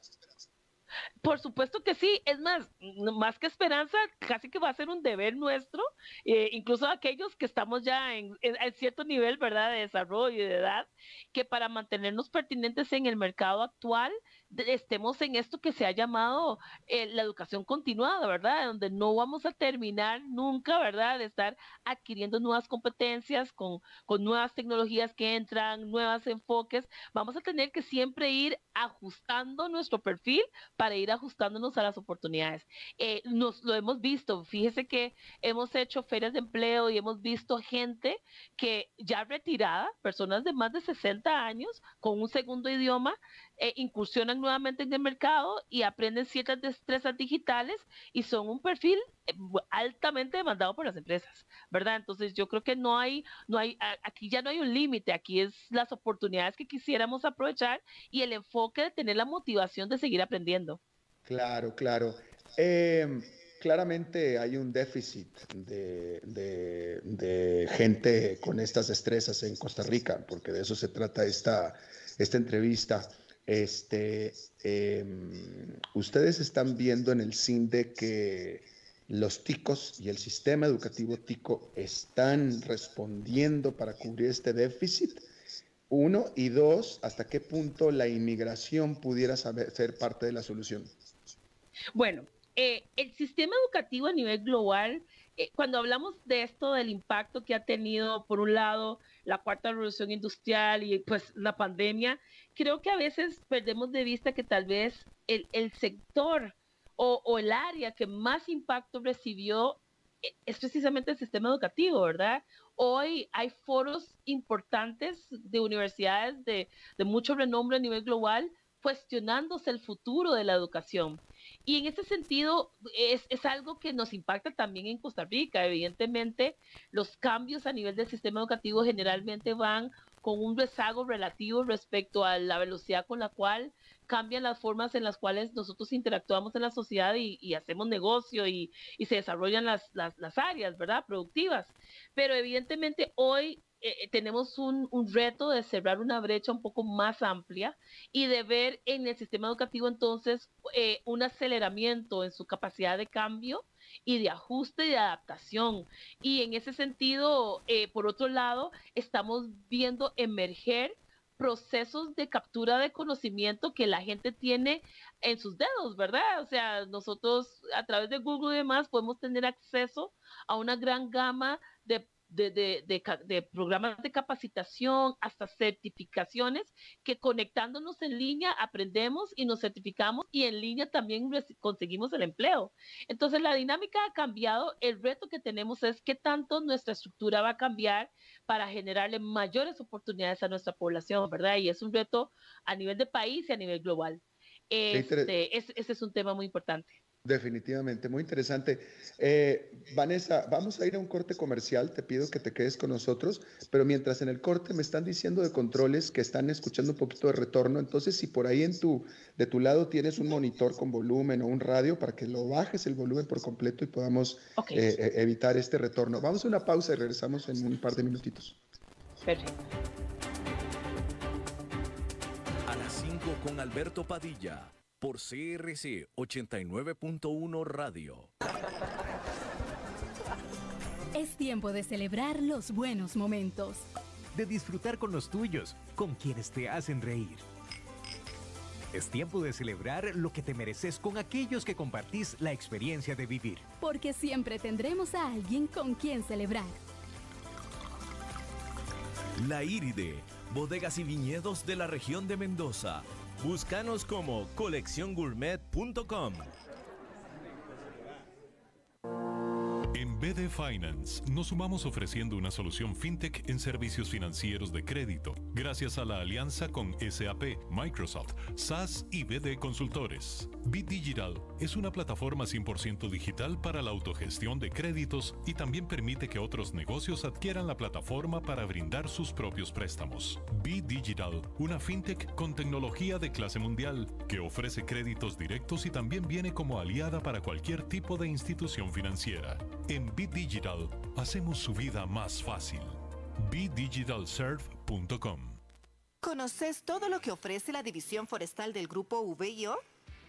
Por supuesto que sí, es más, más que esperanza, casi que va a ser un deber nuestro, eh, incluso aquellos que estamos ya en, cierto nivel, ¿verdad?, de desarrollo y de edad, que para mantenernos pertinentes en el mercado actual, estemos en esto que se ha llamado eh, la educación continuada, ¿verdad? Donde no vamos a terminar nunca, ¿verdad? De estar adquiriendo nuevas competencias con, con nuevas tecnologías que entran, nuevos enfoques. Vamos a tener que siempre ir ajustando nuestro perfil para ir ajustándonos a las oportunidades. Eh, nos lo hemos visto, fíjese que hemos hecho ferias de empleo y hemos visto gente que ya retirada, personas de más de 60 años, con un segundo idioma, eh, incursionan nuevamente en el mercado y aprenden ciertas destrezas digitales y son un perfil eh, altamente demandado por las empresas, ¿verdad? Entonces yo creo que no hay, no hay, aquí ya no hay un límite, aquí es las oportunidades que quisiéramos aprovechar y el enfoque de tener la motivación de seguir aprendiendo. Claro, claro. Em, claramente hay un déficit de, de, gente con estas destrezas en Costa Rica, porque de eso se trata esta, esta entrevista. Este, em, ustedes están viendo en el CINDE que los ticos y el sistema educativo tico están respondiendo para cubrir este déficit. Uno, y dos, ¿hasta qué punto la inmigración pudiera ser parte de la solución? Bueno, eh, el sistema educativo a nivel global, eh, cuando hablamos de esto, del impacto que ha tenido, por un lado, la cuarta revolución industrial y pues la pandemia, creo que a veces perdemos de vista que tal vez el, sector o, el área que más impacto recibió eh, es precisamente el sistema educativo, ¿verdad? Hoy hay foros importantes de universidades de, de mucho renombre a nivel global cuestionándose el futuro de la educación. Y en ese sentido es, es, algo que nos impacta también en Costa Rica. Evidentemente, los cambios a nivel del sistema educativo generalmente van con un rezago relativo respecto a la velocidad con la cual cambian las formas en las cuales nosotros interactuamos en la sociedad y, hacemos negocio y, se desarrollan las, las, las, áreas, ¿verdad? Productivas. Pero evidentemente hoy eh, eh, tenemos un, reto de cerrar una brecha un poco más amplia y de ver en el sistema educativo entonces eh, un aceleramiento en su capacidad de cambio y de ajuste y de adaptación. Y en ese sentido, por otro lado, estamos viendo emerger procesos de captura de conocimiento que la gente tiene en sus dedos, ¿verdad? O sea, nosotros a través de Google y demás podemos tener acceso a una gran gama de de, programas de capacitación hasta certificaciones que conectándonos en línea aprendemos y nos certificamos y en línea también conseguimos el empleo. Entonces la dinámica ha cambiado. El reto que tenemos es qué tanto nuestra estructura va a cambiar para generarle mayores oportunidades a nuestra población, ¿verdad? Y es un reto a nivel de país y a nivel global. Este, ese es un tema muy importante. Definitivamente, muy interesante. Eh, Vanessa, vamos a ir a un corte comercial, te pido que te quedes con nosotros, pero mientras en el corte me están diciendo de controles que están escuchando un poquito de retorno, entonces si por ahí en tu, de tu lado tienes un monitor con volumen o un radio para que lo bajes el volumen por completo y podamos eh, eh, evitar este retorno. Vamos a una pausa y regresamos en un par de minutitos. Perfecto. A las 5 con Alberto Padilla por CRC 89.1 Radio. Es tiempo de celebrar los buenos momentos. De disfrutar con los tuyos, con quienes te hacen reír. Es tiempo de celebrar lo que te mereces con aquellos que compartís la experiencia de vivir. Porque siempre tendremos a alguien con quien celebrar. La Iride, bodegas y viñedos de la región de Mendoza Búscanos como colecciongourmet.com. BD Finance nos sumamos ofreciendo una solución fintech en servicios financieros de crédito, gracias a la alianza con SAP, Microsoft, SAS y BD Consultores. Bit Digital es una plataforma 100% digital para la autogestión de créditos y también permite que otros negocios adquieran la plataforma para brindar sus propios préstamos. Bit Digital, una fintech con tecnología de clase mundial que ofrece créditos directos y también viene como aliada para cualquier tipo de institución financiera. En Bit Digital hacemos su vida más fácil. BitDigitalServe.com ¿Conoces todo lo que ofrece la División Forestal del Grupo VIO?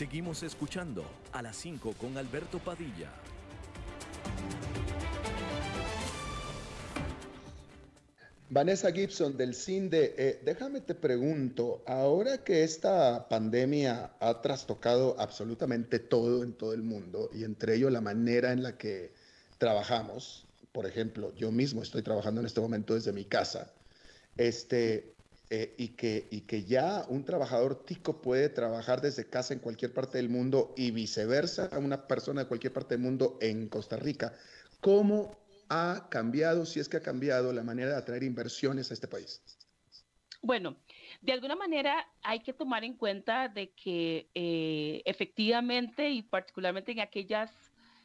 Seguimos escuchando a las 5 con Alberto Padilla. Vanessa Gibson del CINDE, eh, déjame te pregunto, ahora que esta pandemia ha trastocado absolutamente todo en todo el mundo y entre ello la manera en la que trabajamos, por ejemplo, yo mismo estoy trabajando en este momento desde mi casa, este, eh, y, que, y que ya un trabajador tico puede trabajar desde casa en cualquier parte del mundo y viceversa a una persona de cualquier parte del mundo en Costa Rica. ¿Cómo ha cambiado, si es que ha cambiado, la manera de atraer inversiones a este país? Bueno, de alguna manera hay que tomar en cuenta de que eh, efectivamente y particularmente en aquellas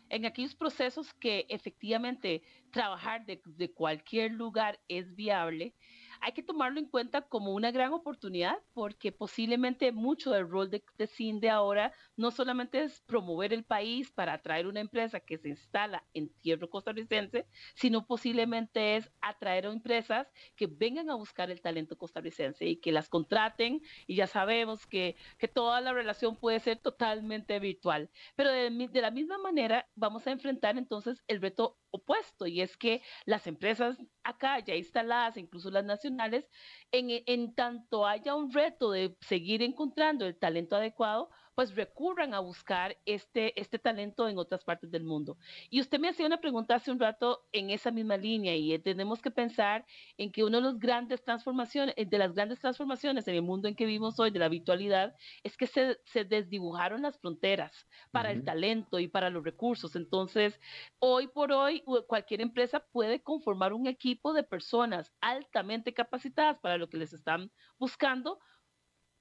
en aquellos procesos que efectivamente trabajar de, de cualquier lugar es viable, hay que tomarlo en cuenta como una gran oportunidad porque posiblemente mucho del rol de, de CINDE ahora no solamente es promover el país para atraer una empresa que se instala en tierra costarricense, sino posiblemente es atraer a empresas que vengan a buscar el talento costarricense y que las contraten y ya sabemos que, que toda la relación puede ser totalmente virtual. Pero de, de la misma manera vamos a enfrentar entonces el reto opuesto y es que las empresas acá ya instaladas, incluso las nacionales, en, en tanto haya un reto de seguir encontrando el talento adecuado, pues recurran a buscar este, este talento en otras partes del mundo. Y usted me hacía una pregunta hace un rato en esa misma línea y tenemos que pensar en que una de las grandes transformaciones, de las grandes transformaciones en el mundo en que vivimos hoy, de la virtualidad, es que se, se desdibujaron las fronteras para el talento y para los recursos. Entonces, hoy por hoy, cualquier empresa puede conformar un equipo de personas altamente capacitadas para lo que les están buscando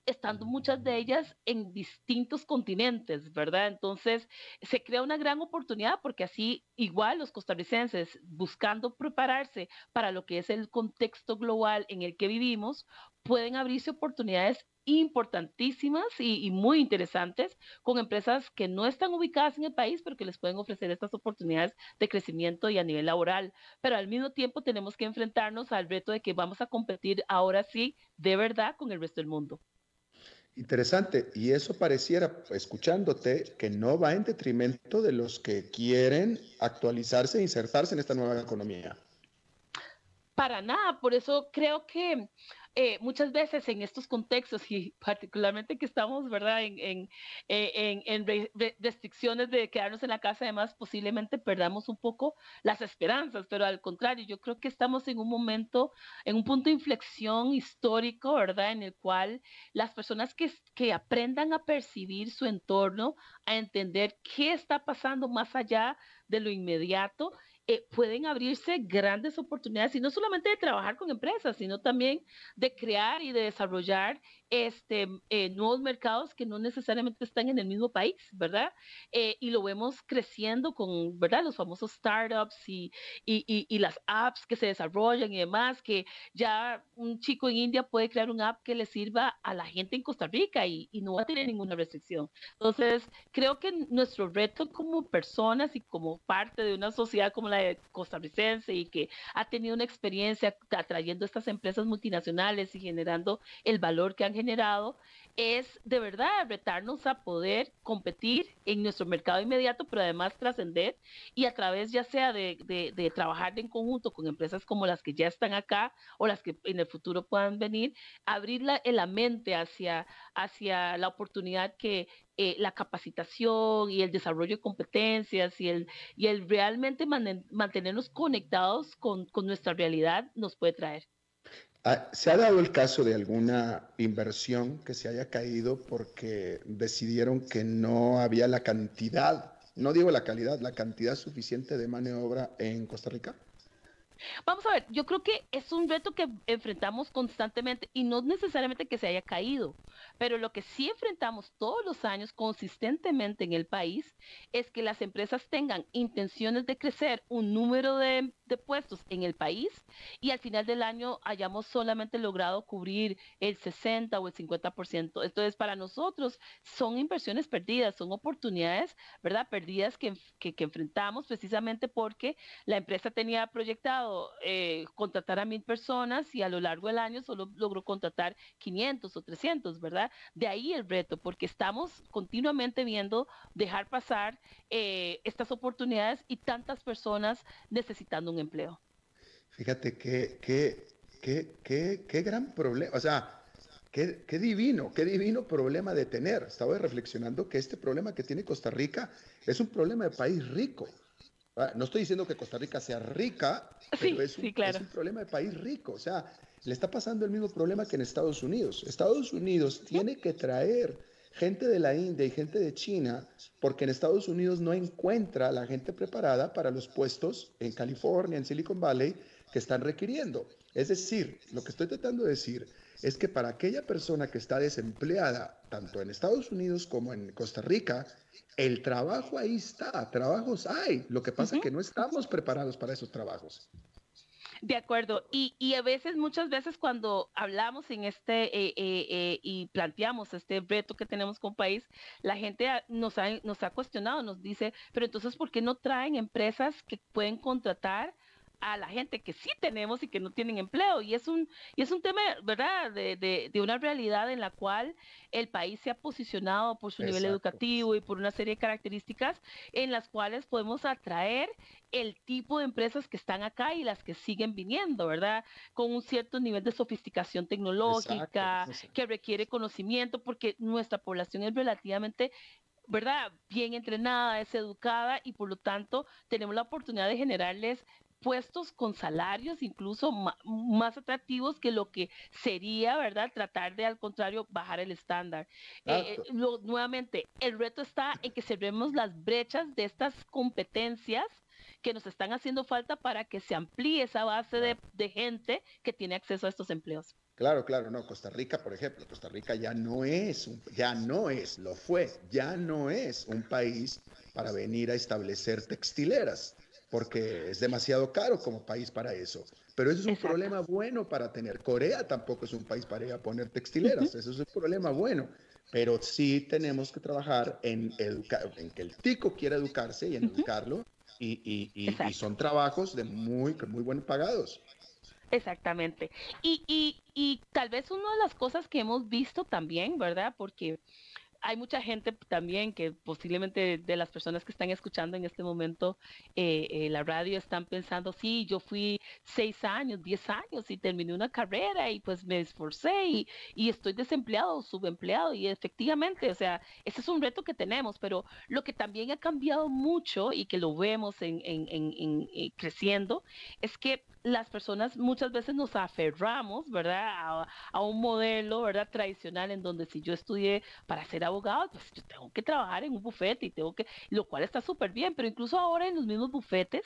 estando muchas de ellas en distintos continentes, ¿verdad? Entonces, se crea una gran oportunidad porque así igual los costarricenses buscando prepararse para lo que es el contexto global en el que vivimos, pueden abrirse oportunidades importantísimas y, muy interesantes con empresas que no están ubicadas en el país, pero que les pueden ofrecer estas oportunidades de crecimiento y a nivel laboral. Pero al mismo tiempo tenemos que enfrentarnos al reto de que vamos a competir ahora sí, de verdad, con el resto del mundo. Interesante. Y eso pareciera, escuchándote, que no va en detrimento de los que quieren actualizarse e insertarse en esta nueva economía. Para nada. Por eso creo que eh, muchas veces en estos contextos y particularmente que estamos, ¿verdad?, en, en, eh, en, restricciones de quedarnos en la casa, además posiblemente perdamos un poco las esperanzas, pero al contrario, yo creo que estamos en un momento, en un punto de inflexión histórico, ¿verdad?, en el cual las personas que, que aprendan a percibir su entorno, a entender qué está pasando más allá de lo inmediato eh, pueden abrirse grandes oportunidades y no solamente de trabajar con empresas, sino también de crear y de desarrollar este, eh, nuevos mercados que no necesariamente están en el mismo país, ¿verdad? Eh, y lo vemos creciendo con, ¿verdad? Los famosos startups y, y, y, las apps que se desarrollan y demás, que ya un chico en India puede crear un app que le sirva a la gente en Costa Rica y, y no va a tener ninguna restricción. Entonces, creo que nuestro reto como personas y como parte de una sociedad como la de costarricense y que ha tenido una experiencia atrayendo estas empresas multinacionales y generando el valor que han generado es de verdad retarnos a poder competir en nuestro mercado inmediato, pero además trascender y a través ya sea de, de, trabajar en conjunto con empresas como las que ya están acá o las que en el futuro puedan venir, abrir la, la mente hacia, hacia la oportunidad que eh, la capacitación y el desarrollo de competencias y el, y el realmente mantenernos conectados con, con nuestra realidad nos puede traer. Ah, ¿Se ha dado el caso de alguna inversión que se haya caído porque decidieron que no había la cantidad, no digo la calidad, la cantidad suficiente de maniobra en Costa Rica? Vamos a ver, yo creo que es un reto que enfrentamos constantemente y no necesariamente que se haya caído, pero lo que sí enfrentamos todos los años consistentemente en el país es que las empresas tengan intenciones de crecer un número de, puestos en el país y al final del año hayamos solamente logrado cubrir el 60 o el 50%. Entonces, para nosotros son inversiones perdidas, son oportunidades, ¿verdad? Perdidas que, que, que enfrentamos precisamente porque la empresa tenía proyectado eh, contratar a mil personas y a lo largo del año solo logró contratar 500 o 300, ¿verdad? De ahí el reto, porque estamos continuamente viendo dejar pasar eh, estas oportunidades y tantas personas necesitando un empleo. Fíjate qué, qué, qué, qué, qué gran problema, o sea, Qué, qué, divino, qué divino problema de tener. Estaba reflexionando que este problema que tiene Costa Rica es un problema de país rico. Ah, no estoy diciendo que Costa Rica sea rica, pero es, un, es un problema de país rico. O sea, le está pasando el mismo problema que en Estados Unidos. Estados Unidos tiene que traer gente de la India y gente de China porque en Estados Unidos no encuentra la gente preparada para los puestos en California, en Silicon Valley, que están requiriendo. Es decir, lo que estoy tratando de decir es que para aquella persona que está desempleada, tanto en Estados Unidos como en Costa Rica, el trabajo ahí está, trabajos hay. Lo que pasa es que no estamos preparados para esos trabajos. De acuerdo. Y, y, a veces, muchas veces cuando hablamos en este eh, eh, eh, y planteamos este reto que tenemos como país, la gente nos ha, nos ha cuestionado, nos dice, pero entonces, ¿por qué no traen empresas que pueden contratar a la gente que sí tenemos y que no tienen empleo. Y es un, y es un tema, ¿verdad?, de, de, de una realidad en la cual el país se ha posicionado por su nivel educativo y por una serie de características en las cuales podemos atraer el tipo de empresas que están acá y las que siguen viniendo, ¿verdad? Con un cierto nivel de sofisticación tecnológica que requiere conocimiento porque nuestra población es relativamente ¿verdad? Bien entrenada, es educada y por lo tanto tenemos la oportunidad de generarles puestos con salarios incluso más atractivos que lo que sería, ¿verdad? Tratar de, al contrario, bajar el estándar. Eh, nuevamente, el reto está en que cerremos las brechas de estas competencias que nos están haciendo falta para que se amplíe esa base de, de gente que tiene acceso a estos empleos. Claro, claro, no. Costa Rica, por ejemplo, Costa Rica ya no es, un, ya no es, lo fue, ya no es un país para venir a establecer textileras, porque es demasiado caro como país para eso. Pero eso es un Exacto. problema bueno para tener. Corea tampoco es un país para ir a poner textileras, eso es un problema bueno. Pero sí tenemos que trabajar en, en que el tico quiera educarse y en Ujú. educarlo, y, y- y- y son trabajos de muy, muy buen pagados. Exactamente. Y, y, y tal vez una de las cosas que hemos visto también, ¿verdad? Porque hay mucha gente también que posiblemente de las personas que están escuchando en este momento eh, eh, la radio están pensando, sí, yo fui seis años, diez años y terminé una carrera y pues me esforcé y, y estoy desempleado, subempleado y efectivamente, o sea, ese es un reto que tenemos, pero lo que también ha cambiado mucho y que lo vemos en, en- en- en- eh, creciendo es que las personas muchas veces nos aferramos, ¿verdad? A, a un modelo, ¿verdad? Tradicional en donde si yo estudié para ser abogado, pues yo tengo que trabajar en un bufete y tengo que, lo cual está súper bien, pero incluso ahora en los mismos bufetes,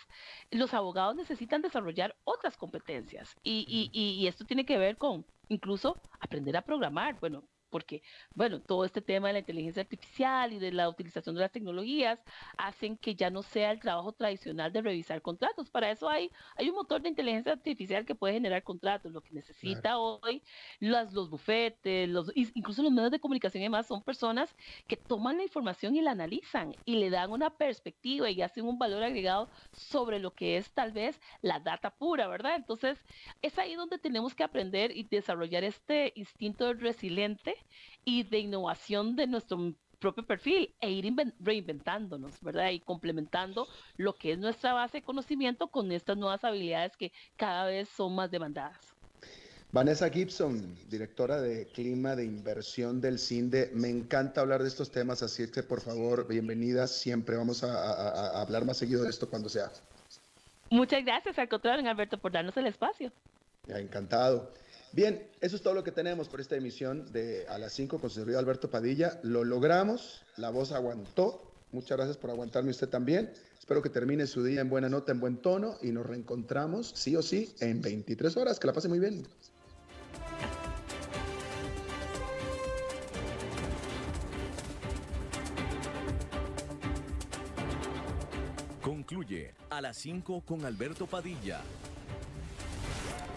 los abogados necesitan desarrollar otras competencias y, y, y, y esto tiene que ver con incluso aprender a programar, bueno, porque, bueno, todo este tema de la inteligencia artificial y de la utilización de las tecnologías hacen que ya no sea el trabajo tradicional de revisar contratos. Para eso hay, hay un motor de inteligencia artificial que puede generar contratos. Lo que necesita hoy las, los bufetes, los, incluso los medios de comunicación y demás son personas que toman la información y la analizan y le dan una perspectiva y hacen un valor agregado sobre lo que es tal vez la data pura, ¿verdad? Entonces, es ahí donde tenemos que aprender y desarrollar este instinto resiliente y de innovación de nuestro propio perfil e ir inven- reinventándonos, ¿verdad? Y complementando lo que es nuestra base de conocimiento con estas nuevas habilidades que cada vez son más demandadas. Vanessa Gibson, directora de Clima de Inversión del CINDE. Me encanta hablar de estos temas, así es que por favor, bienvenidas. Siempre vamos a, a- a- hablar más seguido de esto cuando sea. Muchas gracias, al contrario, Alberto, por darnos el espacio. Encantado. Bien, eso es todo lo que tenemos por esta emisión de A las 5 con su servidor Alberto Padilla. Lo logramos, la voz aguantó. Muchas gracias por aguantarme usted también. Espero que termine su día en buena nota, en buen tono y nos reencontramos sí o sí en 23 horas. Que la pase muy bien. Concluye a las 5 con Alberto Padilla.